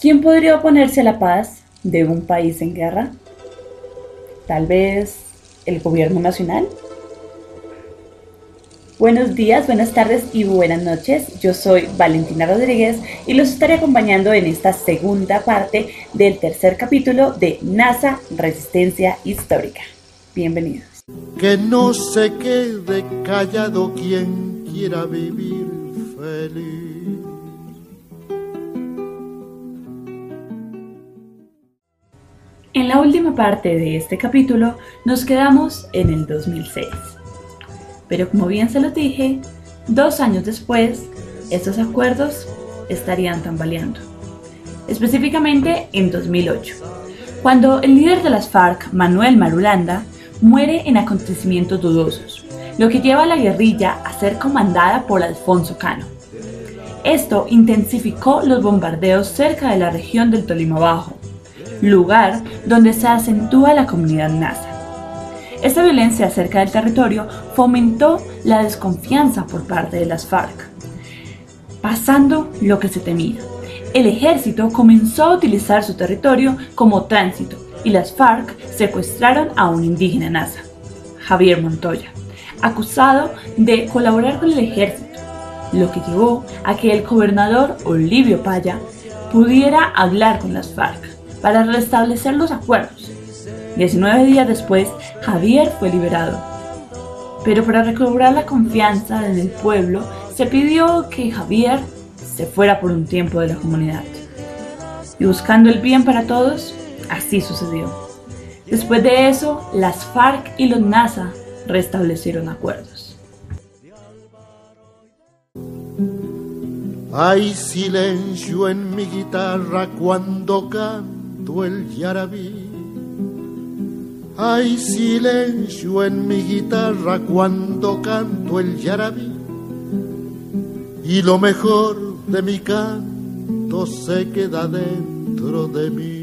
¿Quién podría oponerse a la paz de un país en guerra? Tal vez el gobierno nacional. Buenos días, buenas tardes y buenas noches. Yo soy Valentina Rodríguez y los estaré acompañando en esta segunda parte del tercer capítulo de NASA Resistencia Histórica. Bienvenidos. Que no se quede callado quien quiera vivir feliz. En la última parte de este capítulo nos quedamos en el 2006. Pero como bien se lo dije, dos años después, estos acuerdos estarían tambaleando. Específicamente en 2008, cuando el líder de las FARC, Manuel Marulanda, muere en acontecimientos dudosos, lo que lleva a la guerrilla a ser comandada por Alfonso Cano. Esto intensificó los bombardeos cerca de la región del Tolima Bajo, lugar donde se acentúa la comunidad NASA. Esta violencia cerca del territorio fomentó la desconfianza por parte de las FARC, pasando lo que se temía. El ejército comenzó a utilizar su territorio como tránsito y las FARC secuestraron a un indígena NASA, Javier Montoya, acusado de colaborar con el ejército, lo que llevó a que el gobernador Olivio Paya pudiera hablar con las FARC para restablecer los acuerdos. 19 días después, Javier fue liberado. Pero para recobrar la confianza en el pueblo, se pidió que Javier se fuera por un tiempo de la comunidad. Y buscando el bien para todos, así sucedió. Después de eso, las FARC y los NASA restablecieron acuerdos. Hay silencio en mi guitarra cuando canto el yarabí. Hay silencio en mi guitarra cuando canto el yarabí. Y lo mejor de mi canto se queda dentro de mí.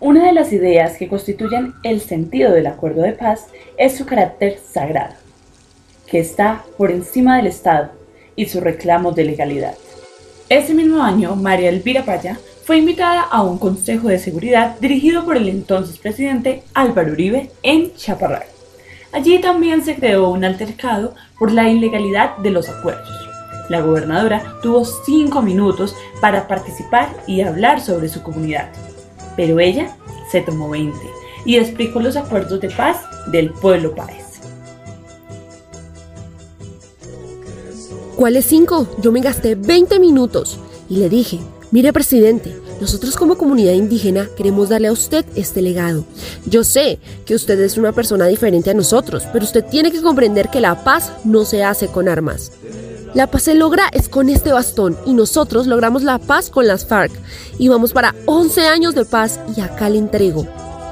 Una de las ideas que constituyen el sentido del acuerdo de paz es su carácter sagrado, que está por encima del Estado y sus reclamos de legalidad. Ese mismo año, María Elvira Paya fue invitada a un consejo de seguridad dirigido por el entonces presidente Álvaro Uribe en Chaparral. Allí también se creó un altercado por la ilegalidad de los acuerdos. La gobernadora tuvo cinco minutos para participar y hablar sobre su comunidad, pero ella se tomó 20 y explicó los acuerdos de paz del pueblo Páez. ¿Cuáles cinco? Yo me gasté 20 minutos y le dije, mire presidente, nosotros como comunidad indígena queremos darle a usted este legado. Yo sé que usted es una persona diferente a nosotros, pero usted tiene que comprender que la paz no se hace con armas. La paz se logra es con este bastón y nosotros logramos la paz con las FARC y vamos para 11 años de paz y acá le entrego.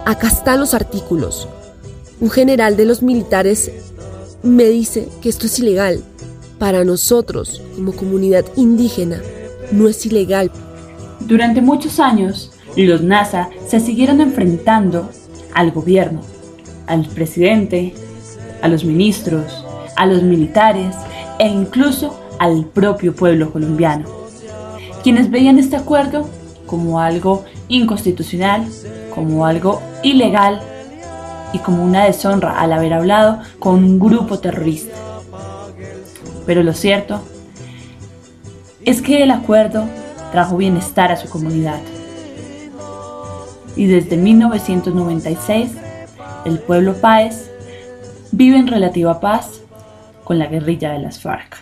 Acá están los artículos. Un general de los militares me dice que esto es ilegal. Para nosotros, como comunidad indígena, no es ilegal. Durante muchos años, los NASA se siguieron enfrentando al gobierno, al presidente, a los ministros, a los militares e incluso al propio pueblo colombiano, quienes veían este acuerdo como algo inconstitucional, como algo ilegal y como una deshonra al haber hablado con un grupo terrorista. Pero lo cierto es que el acuerdo trajo bienestar a su comunidad. Y desde 1996, el pueblo Páez vive en relativa paz con la guerrilla de las FARC.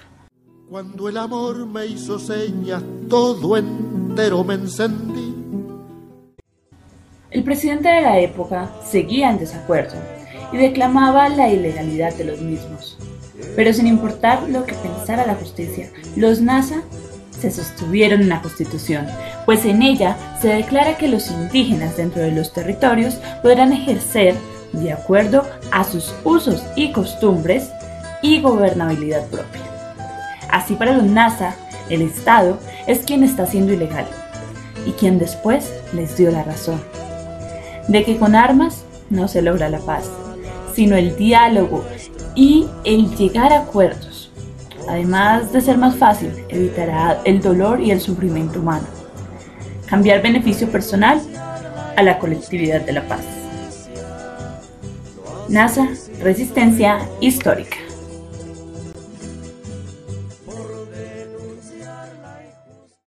Cuando el amor me hizo señas, todo entero me encendí. El presidente de la época seguía en desacuerdo y declamaba la ilegalidad de los mismos. Pero sin importar lo que pensara la justicia, los NASA se sostuvieron en la Constitución, pues en ella se declara que los indígenas dentro de los territorios podrán ejercer, de acuerdo a sus usos y costumbres, y gobernabilidad propia. Así para los NASA, el Estado es quien está siendo ilegal y quien después les dio la razón. De que con armas no se logra la paz, sino el diálogo y el llegar a acuerdos. Además de ser más fácil, evitará el dolor y el sufrimiento humano. Cambiar beneficio personal a la colectividad de la paz. NASA, Resistencia Histórica.